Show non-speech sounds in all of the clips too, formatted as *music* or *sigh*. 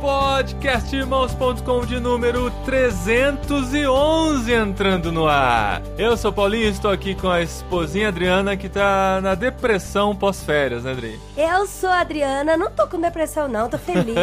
Podcastirmãos.com de número 311 entrando no ar. Eu sou Paulinho e estou aqui com a esposinha Adriana que tá na depressão pós-férias, né, Adri? Eu sou a Adriana, não tô com depressão não, tô feliz,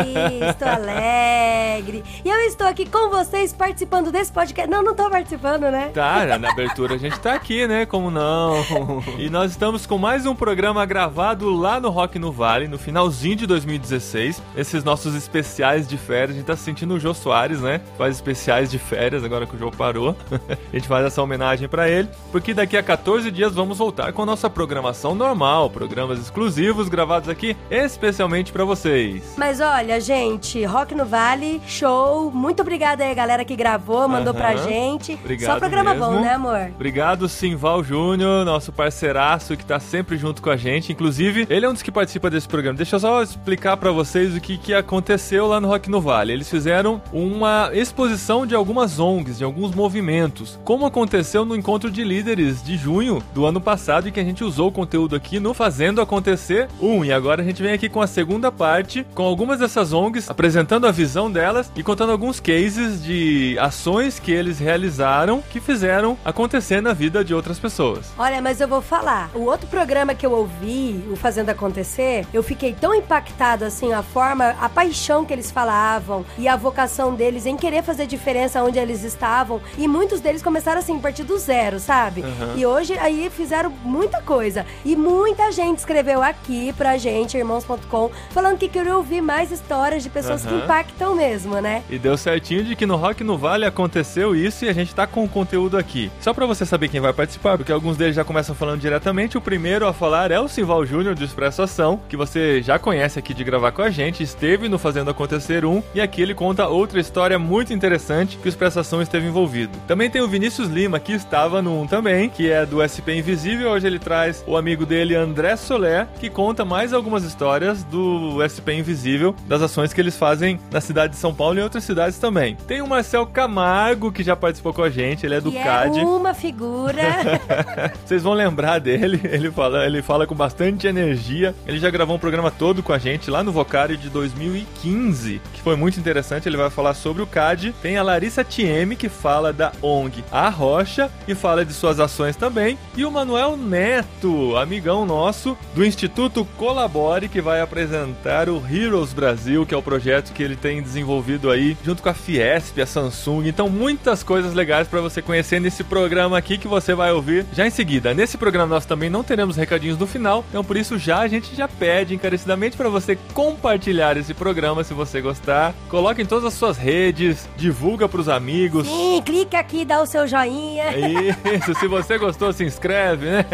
tô *laughs* alegre. E eu estou aqui com vocês participando desse podcast. Não, não tô participando, né? Tá, na abertura a gente tá aqui, né? Como não? *laughs* E nós estamos com mais um programa gravado lá no Rock no Vale, no finalzinho de 2016. Esses nossos especiais de férias, a gente tá se sentindo o Jô Soares, né? Faz especiais de férias agora que o Jô parou. *laughs* a gente faz essa homenagem para ele, porque daqui a 14 dias vamos voltar com a nossa programação normal, programas exclusivos gravados aqui especialmente para vocês. Mas olha, gente, Rock no Vale, show. Muito obrigada aí, galera que gravou, mandou Aham. pra gente. Obrigado Só programa mesmo. bom, né, amor? Obrigado, Simval Júnior, nosso parceiraço que tá sempre junto com a gente. Inclusive, ele é um dos que participa desse programa. Deixa eu só explicar pra vocês o que, que aconteceu lá no Rock no Vale. Eles fizeram uma exposição de algumas ONGs, de alguns movimentos, como aconteceu no encontro de líderes de junho do ano passado e que a gente usou o conteúdo aqui no Fazendo Acontecer 1. E agora a gente vem aqui com a segunda parte, com algumas dessas ONGs apresentando a visão delas e contando alguns cases de ações que eles realizaram que fizeram acontecer na vida de outras pessoas. Olha, mas eu vou falar. O outro programa que eu ouvi, o Fazendo Acontecer, eu fiquei tão impactado assim, a forma, a paixão que eles falavam e a vocação deles em querer fazer diferença onde eles estavam. E muitos deles começaram assim, a partir do zero, sabe? Aham. E hoje aí fizeram muita coisa. E muita gente escreveu aqui pra gente, irmãos.com, falando que queria ouvir mais histórias de pessoas que Aham. impactam mesmo, né? E deu certinho de que no Rock no Vale aconteceu isso e a gente tá com o conteúdo aqui. Só pra você saber quem vai participar, porque alguns deles já começam falando diretamente. O primeiro a falar é o Simval Júnior do Expresso Ação, que você já conhece aqui de gravar com a gente, esteve no Fazendo Acontecer 1 e aqui ele conta outra história muito interessante que o Expresso Ação esteve envolvido. Também tem o Vinícius Lima, que estava no 1 também, que é do SP Invisível. Hoje ele traz o amigo dele, André Soler, que conta mais algumas histórias do SP Invisível, das ações que eles fazem na cidade de São Paulo e em outras cidades também. Tem o Marcel Camargo, que já participou com a gente, ele é do que CAD. é uma figura. *laughs* Vocês vão lembrar dele, ele fala, ele fala com bastante energia. Ele já gravou um programa todo com a gente lá no Vocário de 2015, que foi muito interessante. Ele vai falar sobre o CAD. Tem a Larissa Tieme, que fala da ONG A Rocha e fala de suas ações também. E o Manuel Neto, amigão nosso do Instituto Colabore, que vai apresentar o Heroes Brasil, que é o projeto que ele tem desenvolvido aí junto com a Fiesp, a Samsung. Então, muitas coisas legais para você conhecer nesse programa aqui que você vai ouvir já em seguida. Nesse programa nós também não teremos recadinhos no final, então por isso já a gente já pede encarecidamente para você compartilhar esse programa se você gostar. Coloque em todas as suas redes, divulga pros amigos. Sim, clica aqui, dá o seu joinha. Isso, se você gostou, se inscreve, né?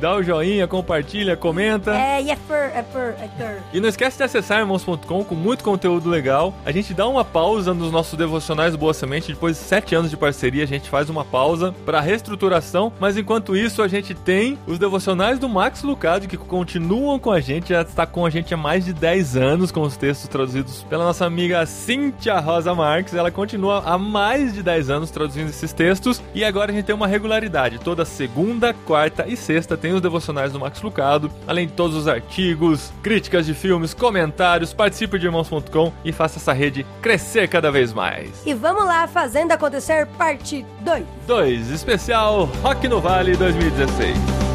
Dá o joinha, compartilha, comenta. É, e é por, é por, é por. E não esquece de acessar irmãos.com com muito conteúdo legal. A gente dá uma pausa nos nossos devocionais Boa Semente. Depois de sete anos de parceria, a gente faz uma pausa para reestruturação. Mas enquanto isso, a gente tem os devocionais do Max Lucado que continuam com a gente. Já está com a gente há mais de 10 anos com os textos traduzidos pela nossa amiga Cíntia Rosa Marques. Ela continua há mais de 10 anos traduzindo esses textos. E agora a gente tem uma regularidade. Toda segunda, quarta e sexta tem os devocionais do Max Lucado. Além de todos os artigos, críticas de filmes, comentários. Participe de irmãos.com e faça essa rede crescer cada vez mais. E vamos lá, Fazendo Acontecer, parte 2. 2. Especial Rock no Vale 2016.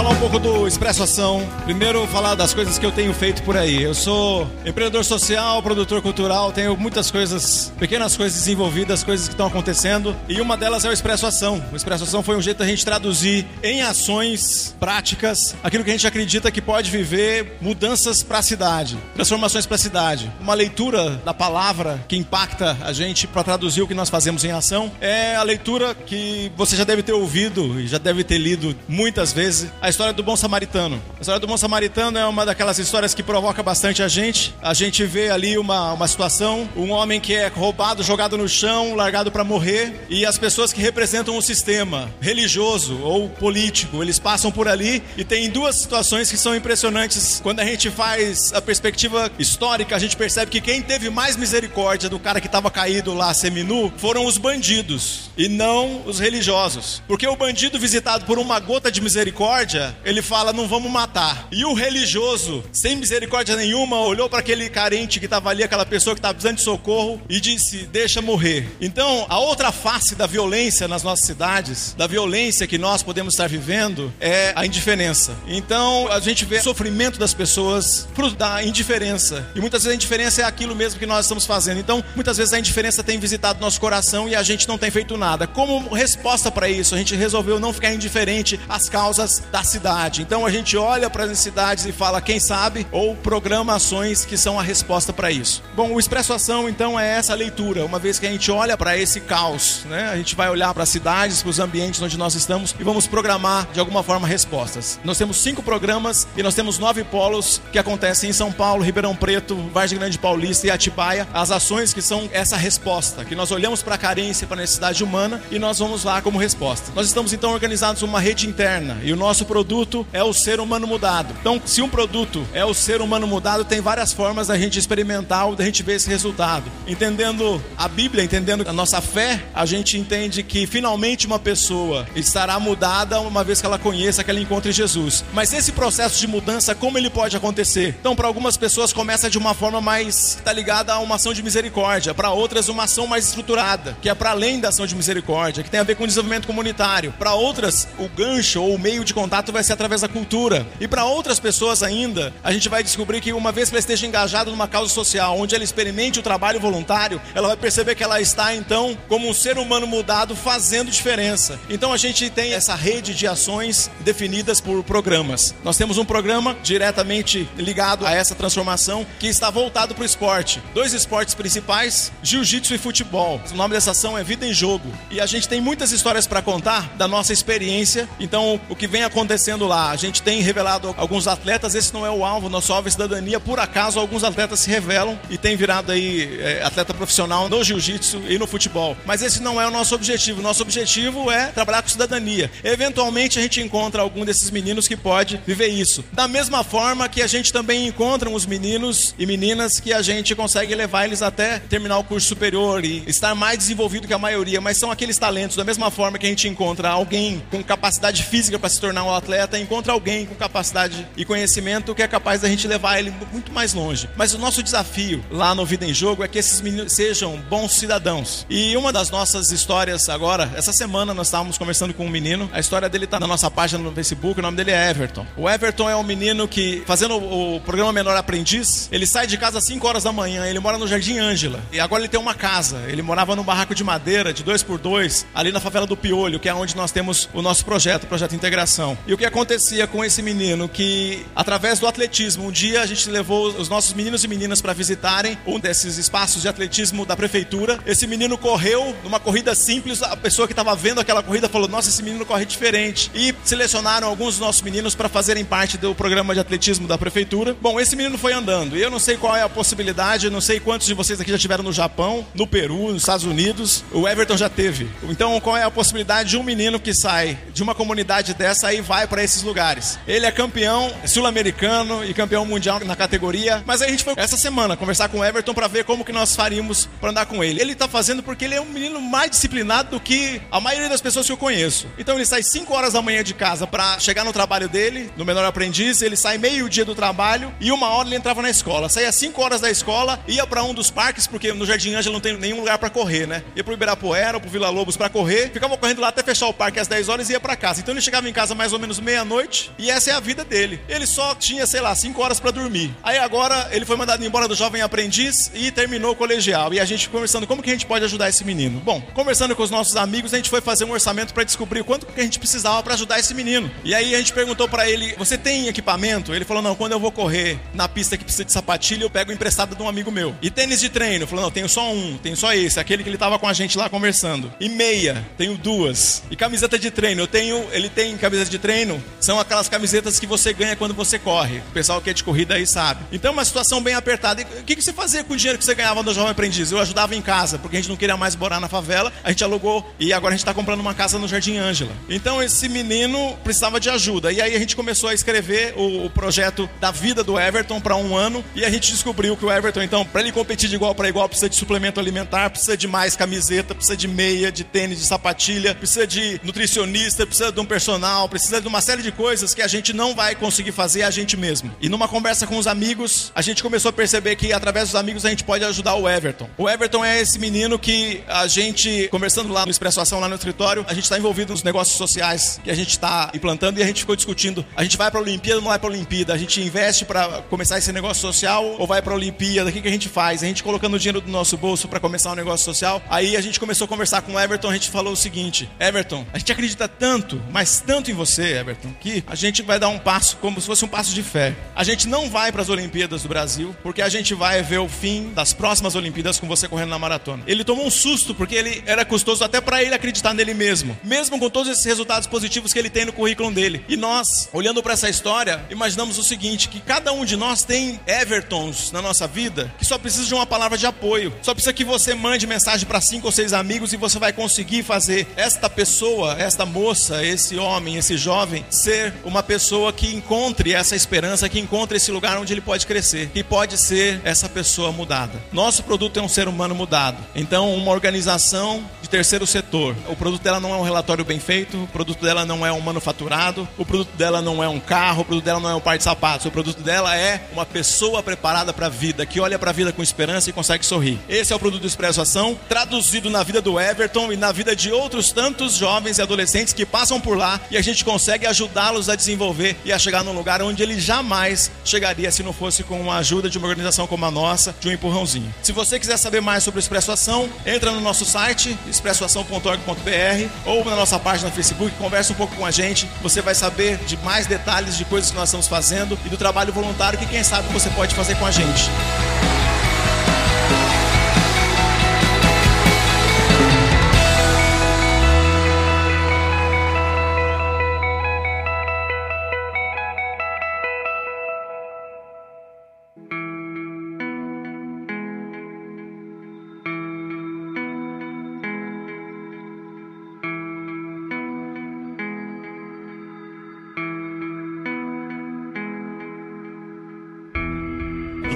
Falar um pouco do Expresso Ação. Primeiro, falar das coisas que eu tenho feito por aí. Eu sou empreendedor social, produtor cultural, tenho muitas coisas, pequenas coisas desenvolvidas, coisas que estão acontecendo. E uma delas é o Expresso Ação. O Expresso Ação foi um jeito da gente traduzir em ações práticas aquilo que a gente acredita que pode viver mudanças para a cidade, transformações para a cidade. Uma leitura da palavra que impacta a gente para traduzir o que nós fazemos em ação é a leitura que você já deve ter ouvido e já deve ter lido muitas vezes a história do bom samaritano. A história do bom samaritano é uma daquelas histórias que provoca bastante a gente. A gente vê ali uma, uma situação, um homem que é roubado, jogado no chão, largado para morrer, e as pessoas que representam o sistema religioso ou político, eles passam por ali e tem duas situações que são impressionantes. Quando a gente faz a perspectiva histórica, a gente percebe que quem teve mais misericórdia do cara que estava caído lá seminu foram os bandidos e não os religiosos. Porque o bandido visitado por uma gota de misericórdia misericórdia, ele fala: não vamos matar. E o religioso, sem misericórdia nenhuma, olhou para aquele carente que estava ali, aquela pessoa que estava precisando de socorro, e disse: deixa morrer. Então, a outra face da violência nas nossas cidades, da violência que nós podemos estar vivendo, é a indiferença. Então, a gente vê o sofrimento das pessoas fruto da indiferença. E muitas vezes a indiferença é aquilo mesmo que nós estamos fazendo. Então, muitas vezes a indiferença tem visitado nosso coração e a gente não tem feito nada. Como resposta para isso, a gente resolveu não ficar indiferente às causas da cidade. Então a gente olha para as necessidades e fala, quem sabe, ou programa ações que são a resposta para isso. Bom, o Expresso Ação então é essa leitura, uma vez que a gente olha para esse caos, né? A gente vai olhar para as cidades, para os ambientes onde nós estamos e vamos programar de alguma forma respostas. Nós temos cinco programas e nós temos nove polos que acontecem em São Paulo, Ribeirão Preto, Vargem Grande Paulista e Atibaia. As ações que são essa resposta, que nós olhamos para a carência, para a necessidade humana e nós vamos lá como resposta. Nós estamos então organizados uma rede interna e o nosso nosso produto é o ser humano mudado. Então, se um produto é o ser humano mudado, tem várias formas da gente experimentar ou da gente ver esse resultado. Entendendo a Bíblia, entendendo a nossa fé, a gente entende que finalmente uma pessoa estará mudada uma vez que ela conheça, que ela encontre Jesus. Mas esse processo de mudança, como ele pode acontecer? Então, para algumas pessoas começa de uma forma mais está ligada a uma ação de misericórdia, para outras uma ação mais estruturada, que é para além da ação de misericórdia, que tem a ver com desenvolvimento comunitário. Para outras, o gancho ou o meio de contato contato vai ser através da cultura. E para outras pessoas ainda, a gente vai descobrir que uma vez que ela esteja engajada numa causa social, onde ela experimente o trabalho voluntário, ela vai perceber que ela está então como um ser humano mudado fazendo diferença. Então a gente tem essa rede de ações definidas por programas. Nós temos um programa diretamente ligado a essa transformação que está voltado para o esporte. Dois esportes principais, jiu-jitsu e futebol. O nome dessa ação é Vida em Jogo. E a gente tem muitas histórias para contar da nossa experiência. Então, o que vem acontecendo acontecendo lá? A gente tem revelado alguns atletas, esse não é o alvo, nosso alvo é cidadania. Por acaso, alguns atletas se revelam e tem virado aí é, atleta profissional no jiu-jitsu e no futebol. Mas esse não é o nosso objetivo. Nosso objetivo é trabalhar com cidadania. Eventualmente, a gente encontra algum desses meninos que pode viver isso. Da mesma forma que a gente também encontra os meninos e meninas que a gente consegue levar eles até terminar o curso superior e estar mais desenvolvido que a maioria, mas são aqueles talentos. Da mesma forma que a gente encontra alguém com capacidade física para se tornar um atleta encontra alguém com capacidade e conhecimento que é capaz da gente levar ele muito mais longe. Mas o nosso desafio lá no Vida em Jogo é que esses meninos sejam bons cidadãos. E uma das nossas histórias agora, essa semana nós estávamos conversando com um menino, a história dele está na nossa página no Facebook, o nome dele é Everton. O Everton é um menino que, fazendo o programa Menor Aprendiz, ele sai de casa às 5 horas da manhã, ele mora no Jardim Ângela. E agora ele tem uma casa. Ele morava num barraco de madeira, de dois por dois, ali na favela do Piolho, que é onde nós temos o nosso projeto, o projeto de integração. E o que acontecia com esse menino? Que através do atletismo, um dia a gente levou os nossos meninos e meninas para visitarem um desses espaços de atletismo da prefeitura. Esse menino correu numa corrida simples, a pessoa que estava vendo aquela corrida falou: Nossa, esse menino corre diferente. E selecionaram alguns dos nossos meninos para fazerem parte do programa de atletismo da prefeitura. Bom, esse menino foi andando. E eu não sei qual é a possibilidade, não sei quantos de vocês aqui já estiveram no Japão, no Peru, nos Estados Unidos. O Everton já teve. Então, qual é a possibilidade de um menino que sai de uma comunidade dessa vai para esses lugares. Ele é campeão sul-americano e campeão mundial na categoria. Mas aí a gente foi essa semana conversar com o Everton para ver como que nós faríamos para andar com ele. Ele tá fazendo porque ele é um menino mais disciplinado do que a maioria das pessoas que eu conheço. Então ele sai 5 horas da manhã de casa para chegar no trabalho dele, no menor aprendiz, ele sai meio-dia do trabalho e uma hora ele entrava na escola. Saía 5 horas da escola, ia para um dos parques, porque no Jardim Ângela não tem nenhum lugar para correr, né? Ia pro Ibirapuera pro Vila Lobos para correr, ficava correndo lá até fechar o parque às 10 horas e ia para casa. Então ele chegava em casa mais ou ou menos meia-noite e essa é a vida dele. Ele só tinha, sei lá, cinco horas para dormir. Aí agora ele foi mandado embora do jovem aprendiz e terminou o colegial. E a gente conversando como que a gente pode ajudar esse menino. Bom, conversando com os nossos amigos, a gente foi fazer um orçamento para descobrir quanto que a gente precisava para ajudar esse menino. E aí a gente perguntou para ele: "Você tem equipamento?" Ele falou: "Não, quando eu vou correr na pista que precisa de sapatilha, eu pego emprestado de um amigo meu. E tênis de treino?" Falou: "Não, tenho só um, tenho só esse, aquele que ele tava com a gente lá conversando. E meia, tenho duas. E camiseta de treino, eu tenho, ele tem camiseta de treino, são aquelas camisetas que você ganha quando você corre. O pessoal que é de corrida aí sabe. Então, uma situação bem apertada. E o que, que você fazia com o dinheiro que você ganhava do jovem aprendiz? Eu ajudava em casa, porque a gente não queria mais morar na favela, a gente alugou e agora a gente está comprando uma casa no Jardim Ângela. Então, esse menino precisava de ajuda. E aí a gente começou a escrever o, o projeto da vida do Everton para um ano e a gente descobriu que o Everton, então, para ele competir de igual para igual, precisa de suplemento alimentar, precisa de mais camiseta, precisa de meia, de tênis, de sapatilha, precisa de nutricionista, precisa de um personal, precisa de uma série de coisas que a gente não vai conseguir fazer a gente mesmo. E numa conversa com os amigos, a gente começou a perceber que através dos amigos a gente pode ajudar o Everton. O Everton é esse menino que a gente, conversando lá no Expresso Ação, lá no escritório, a gente está envolvido nos negócios sociais que a gente está implantando e a gente ficou discutindo. A gente vai para a Olimpíada ou não vai para a Olimpíada? A gente investe para começar esse negócio social ou vai para a Olimpíada? O que, que a gente faz? A gente colocando o dinheiro do nosso bolso para começar um negócio social. Aí a gente começou a conversar com o Everton, a gente falou o seguinte: Everton, a gente acredita tanto, mas tanto em você, Everton, que a gente vai dar um passo como se fosse um passo de fé. A gente não vai para as Olimpíadas do Brasil, porque a gente vai ver o fim das próximas Olimpíadas com você correndo na maratona. Ele tomou um susto porque ele era custoso até para ele acreditar nele mesmo, mesmo com todos esses resultados positivos que ele tem no currículo dele. E nós, olhando para essa história, imaginamos o seguinte: que cada um de nós tem Evertons na nossa vida que só precisa de uma palavra de apoio, só precisa que você mande mensagem para cinco ou seis amigos e você vai conseguir fazer esta pessoa, esta moça, esse homem, esse jovem ser uma pessoa que encontre essa esperança, que encontre esse lugar onde ele pode crescer, que pode ser essa pessoa mudada. Nosso produto é um ser humano mudado. Então, uma organização de terceiro setor. O produto dela não é um relatório bem feito, o produto dela não é um manufaturado, o produto dela não é um carro, o produto dela não é um par de sapatos. O produto dela é uma pessoa preparada para a vida, que olha para a vida com esperança e consegue sorrir. Esse é o produto do Expresso Ação, traduzido na vida do Everton e na vida de outros tantos jovens e adolescentes que passam por lá e a gente consegue ajudá-los a desenvolver e a chegar num lugar onde ele jamais chegaria se não fosse com a ajuda de uma organização como a nossa, de um empurrãozinho. Se você quiser saber mais sobre o Expresso Ação, entra no nosso site, expressoação.org.br ou na nossa página no Facebook, conversa um pouco com a gente, você vai saber de mais detalhes de coisas que nós estamos fazendo e do trabalho voluntário que quem sabe você pode fazer com a gente.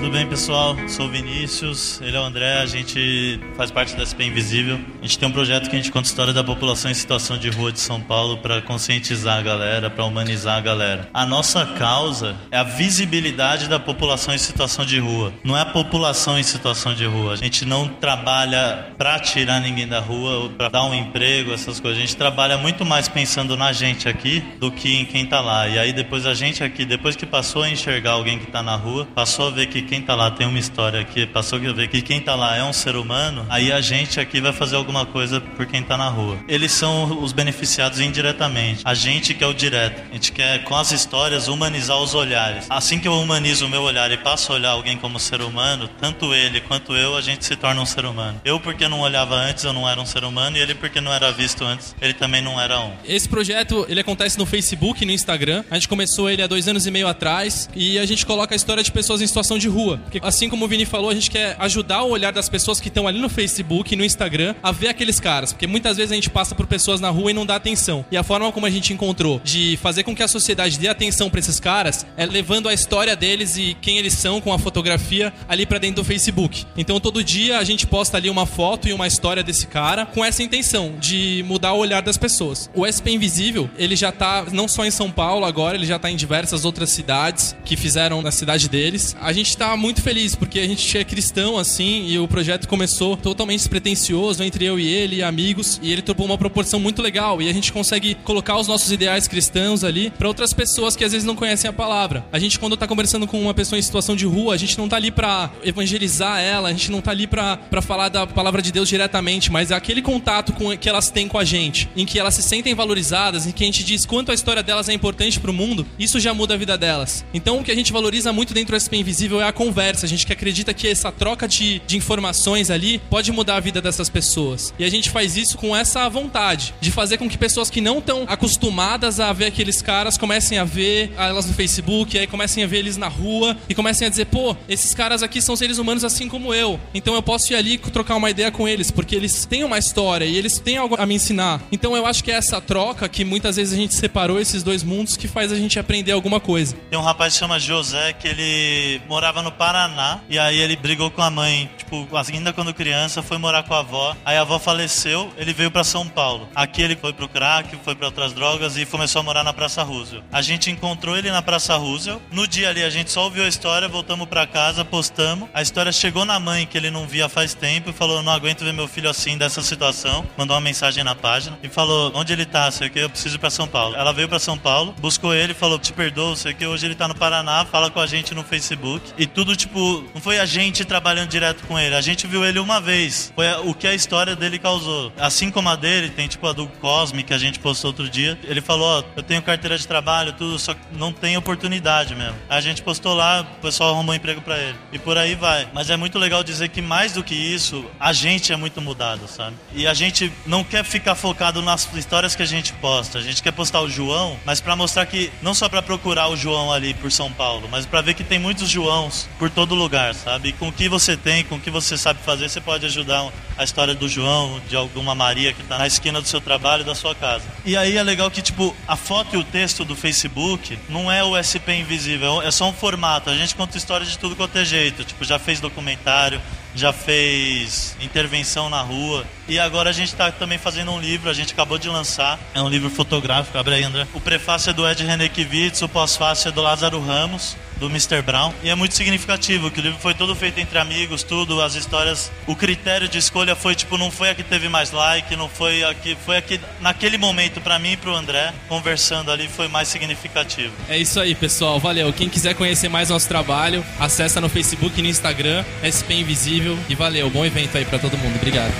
Tudo bem, pessoal? Sou o Vinícius, ele é o André, a gente faz parte da SP Invisível. A gente tem um projeto que a gente conta a história da população em situação de rua de São Paulo para conscientizar a galera, para humanizar a galera. A nossa causa é a visibilidade da população em situação de rua. Não é a população em situação de rua. A gente não trabalha para tirar ninguém da rua ou para dar um emprego, essas coisas. A gente trabalha muito mais pensando na gente aqui do que em quem tá lá. E aí depois a gente aqui, depois que passou a enxergar alguém que tá na rua, passou a ver que quem tá lá tem uma história aqui, passou a ver que quem tá lá é um ser humano, aí a gente aqui vai fazer alguma coisa por quem tá na rua. Eles são os beneficiados indiretamente. A gente que é o direto. A gente quer, com as histórias, humanizar os olhares. Assim que eu humanizo o meu olhar e passo a olhar alguém como ser humano, tanto ele quanto eu, a gente se torna um ser humano. Eu, porque não olhava antes, eu não era um ser humano, e ele, porque não era visto antes, ele também não era um. Esse projeto ele acontece no Facebook e no Instagram. A gente começou ele há dois anos e meio atrás e a gente coloca a história de pessoas em situação de rua. Porque, assim como o Vini falou, a gente quer ajudar o olhar das pessoas que estão ali no Facebook e no Instagram a ver aqueles caras. Porque muitas vezes a gente passa por pessoas na rua e não dá atenção. E a forma como a gente encontrou de fazer com que a sociedade dê atenção para esses caras é levando a história deles e quem eles são com a fotografia ali para dentro do Facebook. Então todo dia a gente posta ali uma foto e uma história desse cara com essa intenção de mudar o olhar das pessoas. O SP Invisível, ele já tá não só em São Paulo agora, ele já tá em diversas outras cidades que fizeram na cidade deles. A gente tá muito feliz, porque a gente é cristão, assim, e o projeto começou totalmente despretensioso entre eu e ele, e amigos, e ele tomou uma proporção muito legal, e a gente consegue colocar os nossos ideais cristãos ali para outras pessoas que às vezes não conhecem a palavra. A gente, quando tá conversando com uma pessoa em situação de rua, a gente não tá ali para evangelizar ela, a gente não tá ali para falar da palavra de Deus diretamente, mas é aquele contato com, que elas têm com a gente, em que elas se sentem valorizadas, em que a gente diz quanto a história delas é importante para o mundo, isso já muda a vida delas. Então, o que a gente valoriza muito dentro do SP Invisível é a conversa. A gente que acredita que essa troca de, de informações ali pode mudar a vida dessas pessoas. E a gente faz isso com essa vontade de fazer com que pessoas que não estão acostumadas a ver aqueles caras comecem a ver elas no Facebook, aí comecem a ver eles na rua e comecem a dizer: pô, esses caras aqui são seres humanos assim como eu. Então eu posso ir ali trocar uma ideia com eles, porque eles têm uma história e eles têm algo a me ensinar. Então eu acho que é essa troca que muitas vezes a gente separou esses dois mundos que faz a gente aprender alguma coisa. Tem um rapaz que chama José que ele morava no Paraná e aí ele brigou com a mãe, tipo, ainda quando criança, foi morar com a avó. Aí a avó faleceu, ele veio para São Paulo. Aqui ele foi pro crack, foi para outras drogas e começou a morar na Praça Roosevelt. A gente encontrou ele na Praça Roosevelt. No dia ali a gente só ouviu a história, voltamos para casa, postamos. A história chegou na mãe que ele não via faz tempo e falou: "Não aguento ver meu filho assim dessa situação". Mandou uma mensagem na página e falou: "Onde ele tá? Sei que eu preciso ir para São Paulo". Ela veio para São Paulo, buscou ele, falou: "Te perdoo, sei que hoje ele tá no Paraná, fala com a gente no Facebook". E tudo tipo, não foi a gente trabalhando direto com ele, a gente viu ele uma vez. Foi o que a história dele causou. Assim como a dele, tem tipo a do Cosme que a gente postou outro dia. Ele falou: Ó, eu tenho carteira de trabalho, tudo, só que não tem oportunidade mesmo. A gente postou lá, o pessoal arrumou emprego para ele. E por aí vai. Mas é muito legal dizer que mais do que isso, a gente é muito mudado, sabe? E a gente não quer ficar focado nas histórias que a gente posta. A gente quer postar o João, mas para mostrar que não só para procurar o João ali por São Paulo, mas para ver que tem muitos Joãos por todo lugar, sabe? E com o que você tem, com o que você sabe fazer, você pode ajudar a história do João, de alguma Maria que tá na esquina do seu trabalho da sua casa. E aí é legal que, tipo, a foto e o texto do Facebook não é o SP Invisível, é só um formato. A gente conta história de tudo quanto é jeito. Tipo, já fez documentário, já fez intervenção na rua. E agora a gente está também fazendo um livro, a gente acabou de lançar. É um livro fotográfico, abre aí, André. O prefácio é do Ed Renekiewicz, o pós-fácio é do Lázaro Ramos do Mr. Brown. E é muito significativo que o livro foi todo feito entre amigos, tudo, as histórias. O critério de escolha foi tipo, não foi a que teve mais like, não foi a que. Foi a que, naquele momento, para mim e pro André, conversando ali, foi mais significativo. É isso aí, pessoal. Valeu. Quem quiser conhecer mais nosso trabalho, acessa no Facebook e no Instagram, SP Invisível. E valeu. Bom evento aí para todo mundo. Obrigado.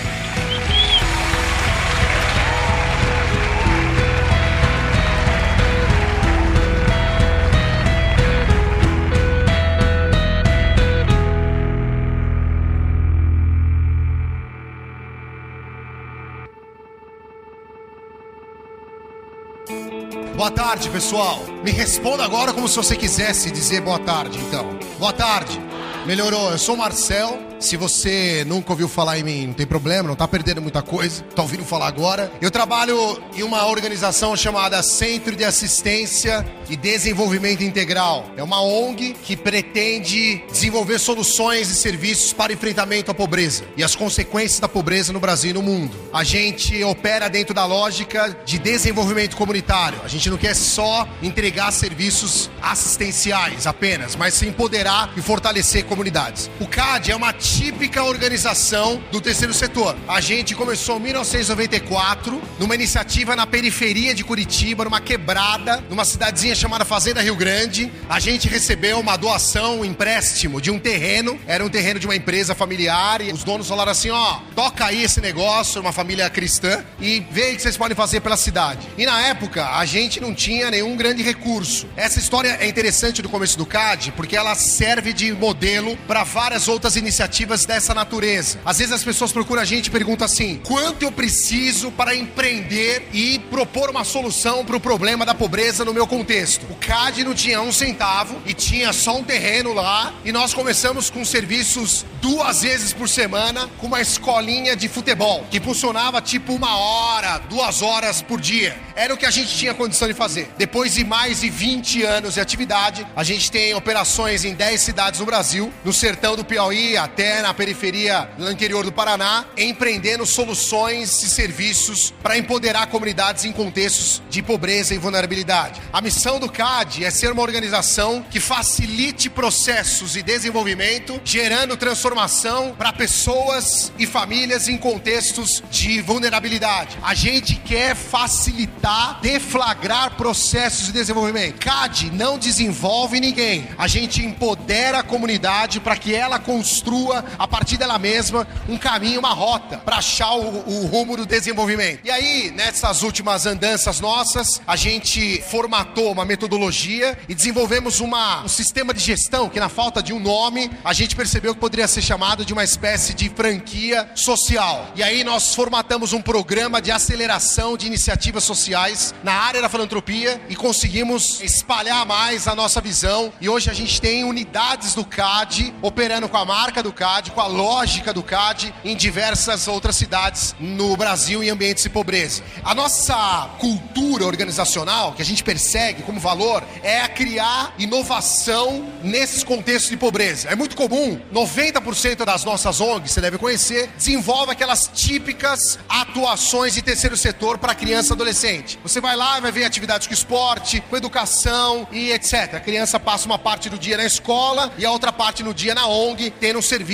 Boa tarde, pessoal. Me responda agora como se você quisesse dizer boa tarde, então. Boa tarde. Melhorou. Eu sou o Marcel. Se você nunca ouviu falar em mim, não tem problema, não tá perdendo muita coisa. Tá ouvindo falar agora. Eu trabalho em uma organização chamada Centro de Assistência e Desenvolvimento Integral. É uma ONG que pretende desenvolver soluções e serviços para enfrentamento à pobreza e as consequências da pobreza no Brasil e no mundo. A gente opera dentro da lógica de desenvolvimento comunitário. A gente não quer só entregar serviços assistenciais apenas, mas se empoderar e fortalecer comunidades. O CAD é uma típica organização do terceiro setor. A gente começou em 1994 numa iniciativa na periferia de Curitiba, numa quebrada, numa cidadezinha chamada Fazenda Rio Grande. A gente recebeu uma doação, um empréstimo de um terreno, era um terreno de uma empresa familiar e os donos falaram assim, ó, toca aí esse negócio, uma família cristã e vê o que vocês podem fazer pela cidade. E na época a gente não tinha nenhum grande recurso. Essa história é interessante do começo do CAD porque ela serve de modelo para várias outras iniciativas dessa natureza. Às vezes as pessoas procuram a gente e perguntam assim: quanto eu preciso para empreender e propor uma solução para o problema da pobreza no meu contexto? O CAD não tinha um centavo e tinha só um terreno lá e nós começamos com serviços duas vezes por semana com uma escolinha de futebol que funcionava tipo uma hora, duas horas por dia. Era o que a gente tinha condição de fazer. Depois de mais de 20 anos de atividade, a gente tem operações em 10 cidades no Brasil, no sertão do Piauí até na periferia do interior do Paraná, empreendendo soluções e serviços para empoderar comunidades em contextos de pobreza e vulnerabilidade. A missão do CAD é ser uma organização que facilite processos e desenvolvimento, gerando transformação para pessoas e famílias em contextos de vulnerabilidade. A gente quer facilitar, deflagrar processos de desenvolvimento. CAD não desenvolve ninguém. A gente empodera a comunidade para que ela construa, a partir dela mesma, um caminho, uma rota para achar o, o rumo do desenvolvimento. E aí, nessas últimas andanças nossas, a gente formatou uma metodologia e desenvolvemos uma, um sistema de gestão que, na falta de um nome, a gente percebeu que poderia ser chamado de uma espécie de franquia social. E aí nós formatamos um programa de aceleração de iniciativas sociais na área da filantropia e conseguimos espalhar mais a nossa visão. E hoje a gente tem unidades do CAD operando com a marca do CAD, com a lógica do CAD em diversas outras cidades no Brasil em ambientes de pobreza. A nossa cultura organizacional, que a gente persegue como valor, é criar inovação nesses contextos de pobreza. É muito comum, 90% das nossas ONGs, você deve conhecer, desenvolve aquelas típicas atuações de terceiro setor para criança e adolescente. Você vai lá vai ver atividades com esporte, com educação e etc. A criança passa uma parte do dia na escola e a outra parte no dia na ONG, tendo um serviço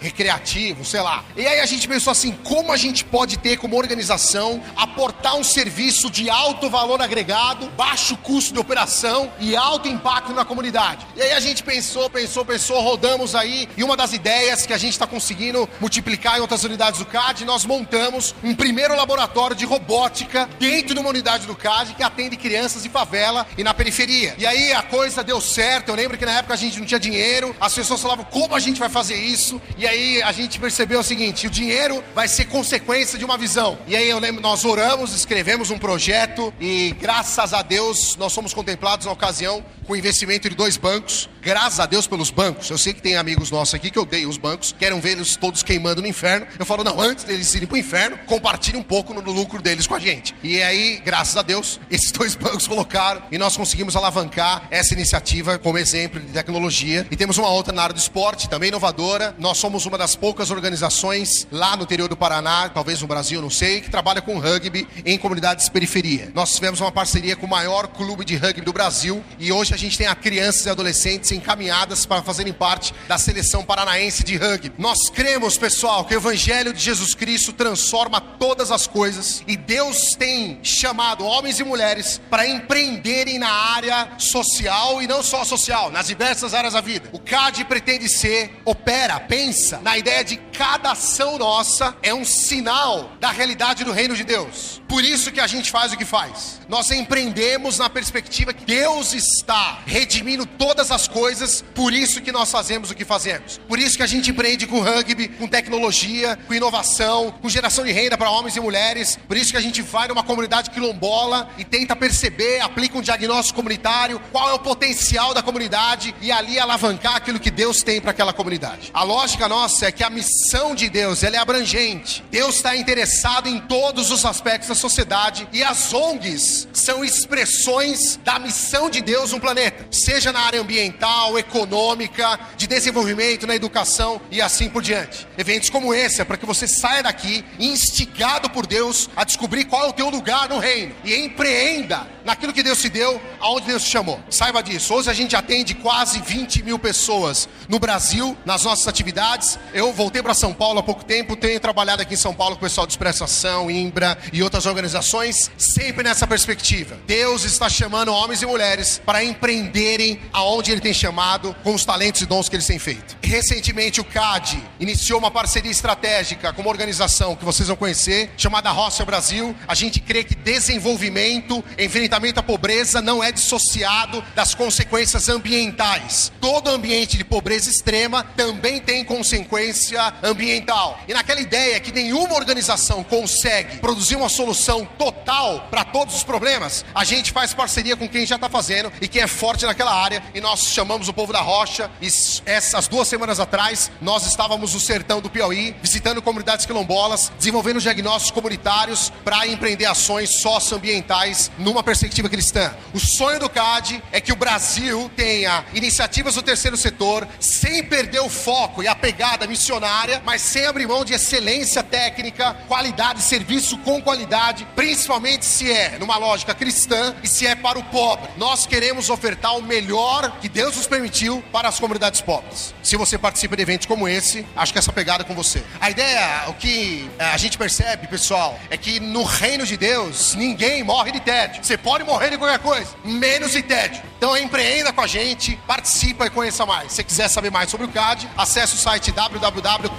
recreativo, sei lá. E aí a gente pensou assim, como a gente pode ter como organização aportar um serviço de alto valor agregado, baixo custo de operação e alto impacto na comunidade. E aí a gente pensou, pensou, pensou, rodamos aí e uma das ideias que a gente está conseguindo multiplicar em outras unidades do CAD, nós montamos um primeiro laboratório de robótica dentro de uma unidade do CAD que atende crianças em favela e na periferia. E aí a coisa deu certo. Eu lembro que na época a gente não tinha dinheiro, as pessoas falavam como a gente vai fazer isso. E aí a gente percebeu o seguinte: o dinheiro vai ser consequência de uma visão. E aí eu lembro, nós oramos, escrevemos um projeto e graças a Deus nós fomos contemplados na ocasião com investimento de dois bancos. Graças a Deus pelos bancos. Eu sei que tem amigos nossos aqui que odeiam os bancos, querem eles todos queimando no inferno. Eu falo, não, antes deles irem para o inferno, compartilhe um pouco no lucro deles com a gente. E aí, graças a Deus, *laughs* esses dois bancos colocaram e nós conseguimos alavancar essa iniciativa como exemplo de tecnologia. E temos uma outra na área do esporte, também inovadora. Nós somos uma das poucas organizações lá no interior do Paraná, talvez no Brasil, não sei, que trabalha com rugby em comunidades de periferia. Nós tivemos uma parceria com o maior clube de rugby do Brasil e hoje a gente tem a crianças e adolescentes encaminhadas para fazerem parte da seleção paranaense de rugby. Nós cremos, pessoal, que o evangelho de Jesus Cristo transforma todas as coisas e Deus tem chamado homens e mulheres para empreenderem na área social e não só social, nas diversas áreas da vida. O CAD pretende ser, opera, pensa na ideia de cada ação nossa é um sinal da realidade do reino de Deus. Por isso que a gente faz o que faz. Nós empreendemos na perspectiva que Deus está redimindo todas as coisas, por isso que nós fazemos o que fazemos. Por isso que a gente empreende com rugby, com tecnologia, com inovação, com geração de renda para homens e mulheres. Por isso que a gente vai numa comunidade quilombola e tenta perceber, aplica um diagnóstico comunitário, qual é o potencial da comunidade e ali alavancar aquilo que Deus tem para aquela comunidade. A lógica nossa é que a missão de Deus, ela é abrangente. Deus está interessado em todos os aspectos da sociedade e as ONGs são expressões da missão de Deus no planeta, seja na área ambiental, econômica, de desenvolvimento, na educação e assim por diante. Eventos como esse é para que você saia daqui instigado por Deus a descobrir qual é o teu lugar no reino e empreenda naquilo que Deus te deu, aonde Deus te chamou. Saiba disso. Hoje a gente atende quase 20 mil pessoas no Brasil, nas nossas atividades. Eu voltei para São Paulo há pouco tempo, tenho trabalhado aqui em São Paulo com o pessoal de Expressação, Imbra e outras organizações, sempre nessa perspectiva. Deus está chamando homens e mulheres para empreenderem aonde Ele tem chamado, com os talentos e dons que eles têm feito. Recentemente o CAD iniciou uma parceria estratégica com uma organização que vocês vão conhecer, chamada Rocha Brasil. A gente crê que desenvolvimento, enfrentamento à pobreza não é dissociado das consequências ambientais. Todo ambiente de pobreza extrema também tem consequência ambiental. E naquela ideia que nenhuma organização consegue produzir uma solução total para todos os problemas, a gente faz parceria com quem já está fazendo e quem é forte naquela área. E nós chamamos o povo da Rocha. E essas duas semanas atrás, nós estávamos no sertão do Piauí, visitando comunidades quilombolas, desenvolvendo diagnósticos comunitários para empreender ações socioambientais numa perspectiva cristã. O sonho do CAD é que o Brasil tenha iniciativas do terceiro setor sem perder o foco e a pegada missionária, mas sem abrir mão de excelência técnica, qualidade, serviço com qualidade, principalmente se é numa lógica cristã e se é para o pobre. pobre. Nós queremos ofertar o melhor que Deus nos permitiu para as comunidades pobres. Se você participa de eventos como esse, acho que essa pegada é com você. A ideia, o que é, a gente percebe, pessoal, é que no reino de Deus, ninguém morre de tédio. Você pode morrer de qualquer coisa, menos de tédio. Então empreenda com a gente, participa e conheça mais. Se quiser saber mais sobre o CAD, acesse o site www.cadi.org.br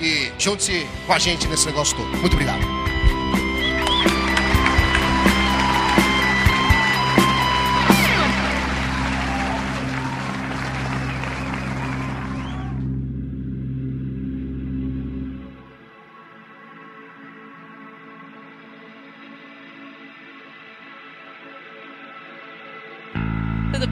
e junte-se com a gente nesse negócio todo. Muito obrigado.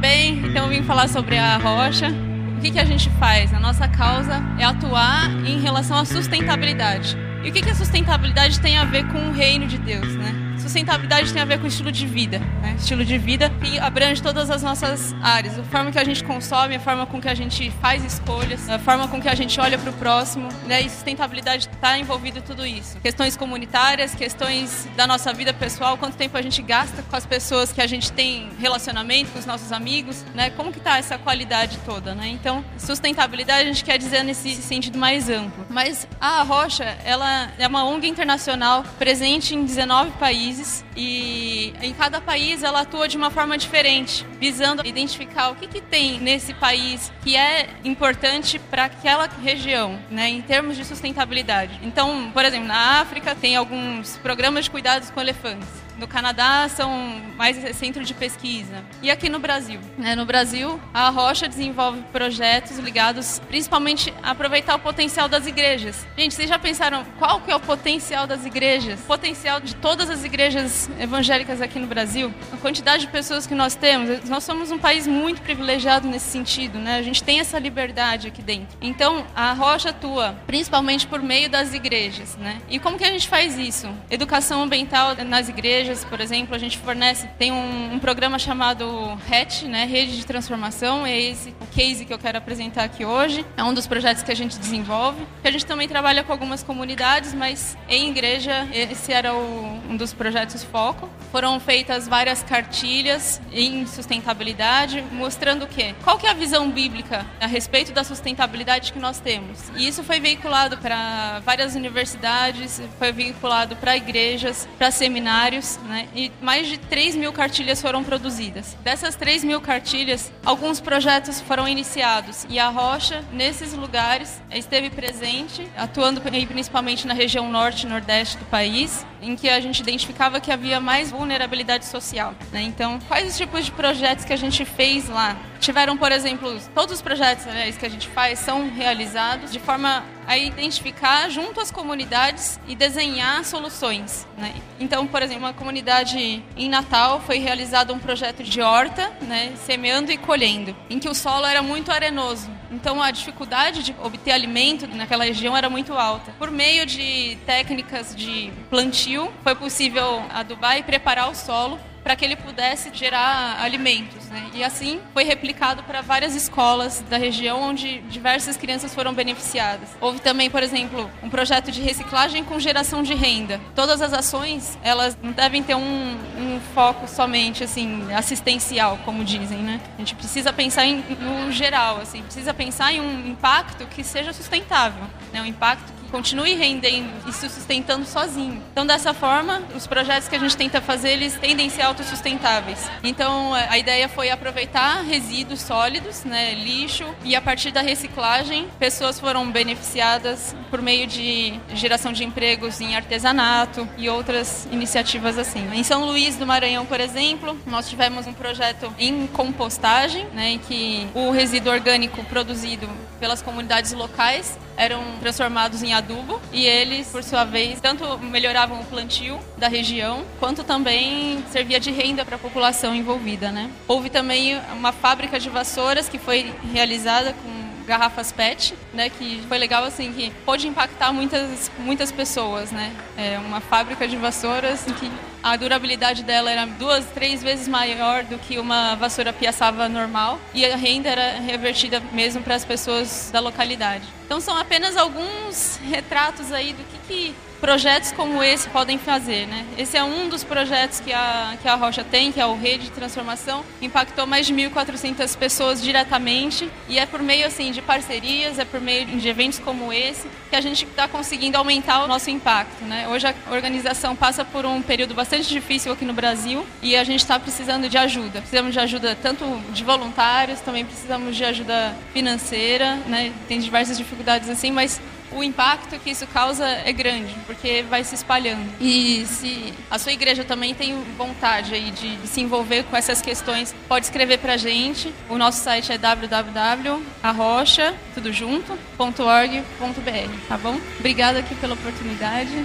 Bem? Então eu vim falar sobre a rocha. O que, que a gente faz? A nossa causa é atuar em relação à sustentabilidade. E o que, que a sustentabilidade tem a ver com o reino de Deus, né? Sustentabilidade tem a ver com estilo de vida, né? Estilo de vida que abrange todas as nossas áreas. A forma que a gente consome, a forma com que a gente faz escolhas, a forma com que a gente olha para o próximo, né? E sustentabilidade está envolvido em tudo isso. Questões comunitárias, questões da nossa vida pessoal, quanto tempo a gente gasta com as pessoas que a gente tem relacionamento, com os nossos amigos, né? Como que está essa qualidade toda, né? Então, sustentabilidade a gente quer dizer nesse sentido mais amplo. Mas a Rocha, ela é uma ONG internacional presente em 19 países e em cada país ela atua de uma forma diferente, visando identificar o que, que tem nesse país que é importante para aquela região, né, em termos de sustentabilidade. Então, por exemplo, na África tem alguns programas de cuidados com elefantes. No Canadá são mais centro de pesquisa. E aqui no Brasil? Né? No Brasil, a Rocha desenvolve projetos ligados principalmente a aproveitar o potencial das igrejas. Gente, vocês já pensaram qual que é o potencial das igrejas? O potencial de todas as igrejas evangélicas aqui no Brasil? A quantidade de pessoas que nós temos. Nós somos um país muito privilegiado nesse sentido, né? A gente tem essa liberdade aqui dentro. Então, a Rocha atua principalmente por meio das igrejas, né? E como que a gente faz isso? Educação ambiental nas igrejas igrejas, por exemplo, a gente fornece, tem um, um programa chamado RET, né, Rede de Transformação, é esse o case que eu quero apresentar aqui hoje. É um dos projetos que a gente desenvolve. A gente também trabalha com algumas comunidades, mas em igreja esse era o, um dos projetos foco. Foram feitas várias cartilhas em sustentabilidade, mostrando o quê? Qual que é a visão bíblica a respeito da sustentabilidade que nós temos? E isso foi veiculado para várias universidades, foi veiculado para igrejas, para seminários né? E mais de 3 mil cartilhas foram produzidas. Dessas 3 mil cartilhas, alguns projetos foram iniciados e a Rocha, nesses lugares, esteve presente, atuando principalmente na região norte e nordeste do país, em que a gente identificava que havia mais vulnerabilidade social. Né? Então, quais os tipos de projetos que a gente fez lá? Tiveram, por exemplo, todos os projetos aliás, que a gente faz são realizados de forma a identificar junto às comunidades e desenhar soluções. Né? Então, por exemplo, comunidade em Natal foi realizado um projeto de horta, né, semeando e colhendo, em que o solo era muito arenoso. Então, a dificuldade de obter alimento naquela região era muito alta. Por meio de técnicas de plantio, foi possível adubar e preparar o solo para que ele pudesse gerar alimentos. Né? E assim foi replicado para várias escolas da região onde diversas crianças foram beneficiadas. Houve também, por exemplo, um projeto de reciclagem com geração de renda. Todas as ações elas não devem ter um, um foco somente assim assistencial, como dizem, né? A gente precisa pensar em, no geral, assim, precisa pensar em um impacto que seja sustentável, né? Um impacto que continue rendendo e se sustentando sozinho. Então, dessa forma, os projetos que a gente tenta fazer, eles tendem a ser autossustentáveis. Então, a ideia foi aproveitar resíduos sólidos, né, lixo, e a partir da reciclagem, pessoas foram beneficiadas por meio de geração de empregos em artesanato e outras iniciativas assim. Em São Luís do Maranhão, por exemplo, nós tivemos um projeto em compostagem, né, em que o resíduo orgânico produzido pelas comunidades locais eram transformados em adubo e eles, por sua vez, tanto melhoravam o plantio da região, quanto também servia de renda para a população envolvida, né? Houve também uma fábrica de vassouras que foi realizada com garrafas PET, né, que foi legal assim que pôde impactar muitas muitas pessoas, né? É uma fábrica de vassouras que a durabilidade dela era duas, três vezes maior do que uma vassoura piaçava normal e a renda era revertida mesmo para as pessoas da localidade. Então são apenas alguns retratos aí do que, que projetos como esse podem fazer, né? Esse é um dos projetos que a, que a Rocha tem, que é o Rede de Transformação, impactou mais de 1.400 pessoas diretamente e é por meio, assim, de parcerias, é por meio de eventos como esse que a gente está conseguindo aumentar o nosso impacto, né? Hoje a organização passa por um período bastante difícil aqui no Brasil e a gente está precisando de ajuda. Precisamos de ajuda tanto de voluntários, também precisamos de ajuda financeira, né? Tem diversas dificuldades assim, mas o impacto que isso causa é grande, porque vai se espalhando. E se a sua igreja também tem vontade aí de, se envolver com essas questões, pode escrever para a gente. O nosso site é www.arrocha, tudo junto, .org.br, tá bom? Obrigada aqui pela oportunidade.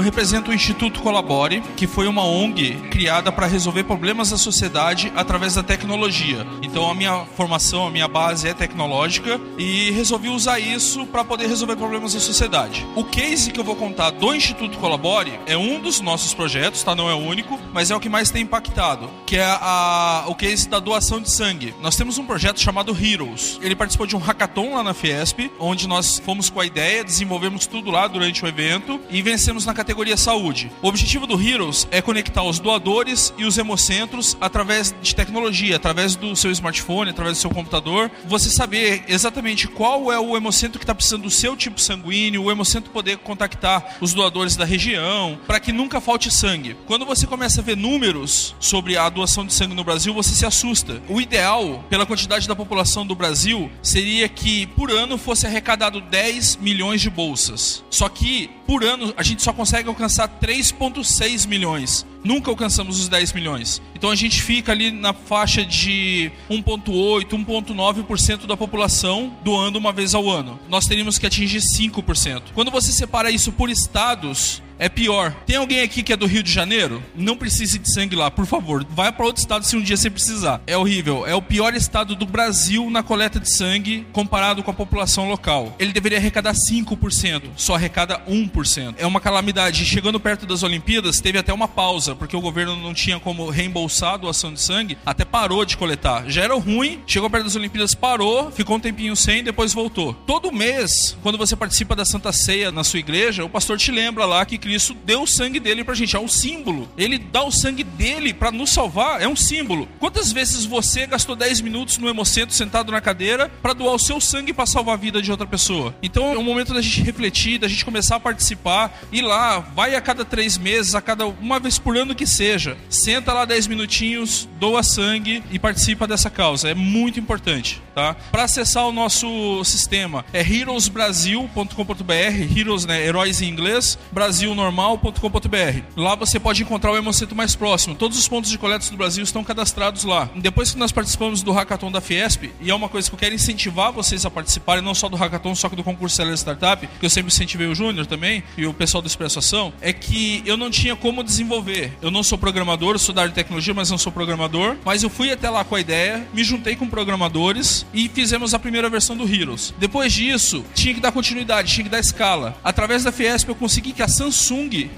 Eu represento o Instituto Colabore, que foi uma ONG criada para resolver problemas da sociedade através da tecnologia. Então a minha formação, a minha base é tecnológica e resolvi usar isso para poder resolver problemas da sociedade. O case que eu vou contar do Instituto Colabore é um dos nossos projetos, tá? Não é o único, mas é o que mais tem impactado, que é a, o case da doação de sangue. Nós temos um projeto chamado Heroes. Ele participou de um hackathon lá na Fiesp, onde nós fomos com a ideia, desenvolvemos tudo lá durante o evento e vencemos na categoria saúde. O objetivo do Heroes é conectar os doadores e os hemocentros através de tecnologia, através do seu smartphone, através do seu computador. Você saber exatamente qual é o hemocentro que está precisando do seu tipo sanguíneo, o hemocentro poder contactar os doadores da região, para que nunca falte sangue. Quando você começa a ver números sobre a doação de sangue no Brasil, você se assusta. O ideal, pela quantidade da população do Brasil, seria que por ano fosse arrecadado 10 milhões de bolsas. Só que por ano a gente só consegue alcançar 3,6 milhões. Nunca alcançamos os 10 milhões. Então a gente fica ali na faixa de 1,8, 1,9% da população doando uma vez ao ano. Nós teríamos que atingir 5%. Quando você separa isso por estados, é pior. Tem alguém aqui que é do Rio de Janeiro? Não precise de sangue lá, por favor. Vai para outro estado se um dia você precisar. É horrível. É o pior estado do Brasil na coleta de sangue comparado com a população local. Ele deveria arrecadar 5%, só arrecada 1%. É uma calamidade. Chegando perto das Olimpíadas, teve até uma pausa, porque o governo não tinha como reembolsar a doação de sangue, até parou de coletar. Já era ruim, chegou perto das Olimpíadas, parou, ficou um tempinho sem, depois voltou. Todo mês, quando você participa da Santa Ceia na sua igreja, o pastor te lembra lá que Cristo deu o sangue dele pra gente. É um símbolo. Ele dá o sangue dele para nos salvar. É um símbolo. Quantas vezes você gastou 10 minutos no hemocentro sentado na cadeira para doar o seu sangue para salvar a vida de outra pessoa? Então é um momento da gente refletir, da gente começar a participar. Ir lá, vai a cada três meses, a cada uma vez por ano que seja. Senta lá 10 minutinhos, doa sangue e participa dessa causa. É muito importante, tá? Para acessar o nosso sistema é heroesbrasil.com.br, heroes, né, heróis em inglês, Brasil normal.com.br. Lá você pode encontrar o Hemocentro mais próximo. Todos os pontos de coleta do Brasil estão cadastrados lá. Depois que nós participamos do Hackathon da Fiesp, e é uma coisa que eu quero incentivar vocês a participarem, não só do Hackathon, só que do concurso Celera Startup, que eu sempre incentivei o Júnior também, e o pessoal do Expresso Ação, é que eu não tinha como desenvolver. Eu não sou programador, sou da área de tecnologia, mas não sou programador. Mas eu fui até lá com a ideia, me juntei com programadores e fizemos a primeira versão do Heroes. Depois disso, tinha que dar continuidade, tinha que dar escala. Através da Fiesp eu consegui que a Samsung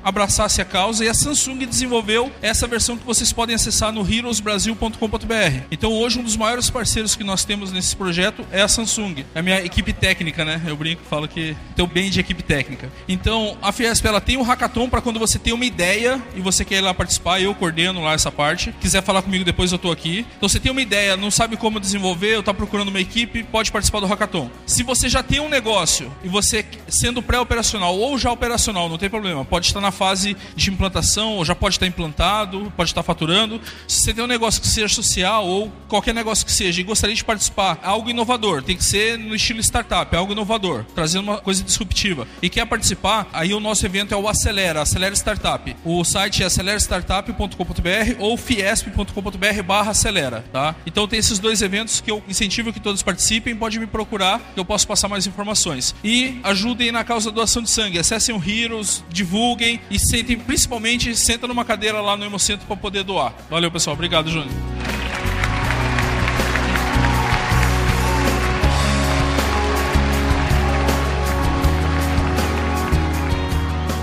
abraçasse a causa e a Samsung desenvolveu essa versão que vocês podem acessar no heroesbrasil.com.br. Então hoje um dos maiores parceiros que nós temos nesse projeto é a Samsung. É a minha equipe técnica, né? Eu brinco, falo que tem o bem de equipe técnica. Então a Fiesp ela tem um hackathon para quando você tem uma ideia e você quer ir lá participar, eu coordeno lá essa parte. Quiser falar comigo depois eu tô aqui. Então você tem uma ideia, não sabe como desenvolver, ou tá procurando uma equipe, pode participar do hackathon. Se você já tem um negócio e você sendo pré-operacional ou já operacional, não tem problema, pode estar na fase de implantação, ou já pode estar implantado, pode estar faturando. Se você tem um negócio que seja social ou qualquer negócio que seja e gostaria de participar, algo inovador, tem que ser no estilo startup, algo inovador, trazendo uma coisa disruptiva. E quer participar, aí o nosso evento é o Acelera, Acelera Startup. O site é acelerestartup.com.br ou fiesp.com.br barra acelera, tá? Então tem esses dois eventos que eu incentivo que todos participem, pode me procurar, que eu posso passar mais informações. E ajudem na causa doação de sangue, acessem o Heroes, divulguem e sentem, principalmente, senta numa cadeira lá no Hemocentro para poder doar. Valeu, pessoal. Obrigado, Júnior.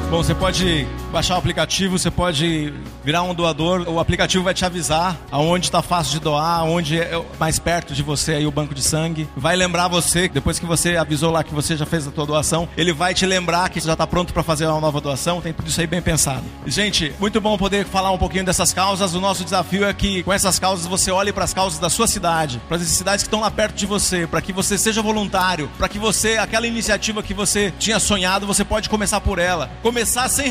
Bom, você pode baixar o aplicativo, você pode virar um doador. O aplicativo vai te avisar aonde está fácil de doar, onde é mais perto de você aí o banco de sangue. Vai lembrar você, depois que você avisou lá que você já fez a tua doação, ele vai te lembrar que já está pronto para fazer uma nova doação. Tem tudo isso aí bem pensado. Gente, muito bom poder falar um pouquinho dessas causas. O nosso desafio é que com essas causas você olhe para as causas da sua cidade, para as cidades que estão lá perto de você, para que você seja voluntário, para que você, aquela iniciativa que você tinha sonhado, você pode começar por ela. Começar sem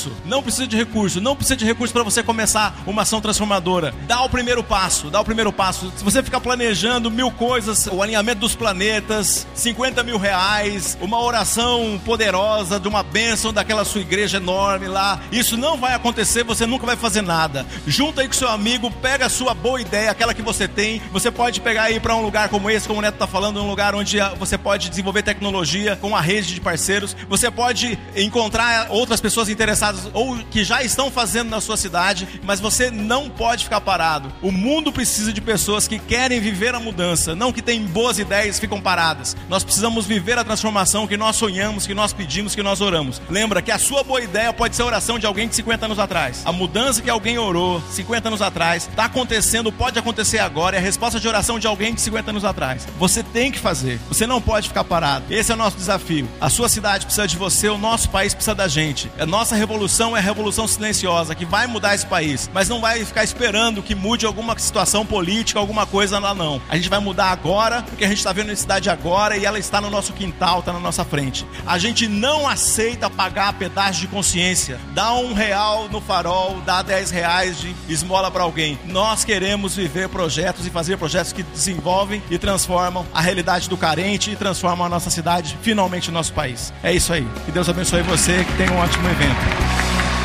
recurso. Não precisa de recurso. Não precisa de recurso para você começar uma ação transformadora. Dá o primeiro passo. Dá o primeiro passo. Se você ficar planejando mil coisas, o alinhamento dos planetas, 50 mil reais, uma oração poderosa de uma bênção daquela sua igreja enorme lá, isso não vai acontecer. Você nunca vai fazer nada. Junta aí com seu amigo, pega a sua boa ideia, aquela que você tem. Você pode pegar aí para um lugar como esse, como o Neto está falando, um lugar onde você pode desenvolver tecnologia com a rede de parceiros. Você pode encontrar outras pessoas interessadas ou que já estão fazendo na sua cidade, mas você não pode ficar parado. O mundo precisa de pessoas que querem viver a mudança, não que têm boas ideias e ficam paradas. Nós precisamos viver a transformação que nós sonhamos, que nós pedimos, que nós oramos. Lembra que a sua boa ideia pode ser a oração de alguém de 50 anos atrás. A mudança que alguém orou 50 anos atrás está acontecendo, pode acontecer agora, é a resposta de oração de alguém de 50 anos atrás. Você tem que fazer, você não pode ficar parado. Esse é o nosso desafio. A sua cidade precisa de você, o nosso país precisa da gente. A nossa revolução é a revolução silenciosa que vai mudar esse país, mas não vai ficar esperando que mude alguma situação política, alguma coisa lá não. A gente vai mudar agora, porque a gente está vendo a cidade agora e ela está no nosso quintal, está na nossa frente. A gente não aceita pagar pedaço de consciência. Dá um real no farol, dá 10 reais de esmola para alguém. Nós queremos viver projetos e fazer projetos que desenvolvem e transformam a realidade do carente e transformam a nossa cidade, finalmente o nosso país. É isso aí. Que Deus abençoe você, que tenha um ótimo evento. Thank you.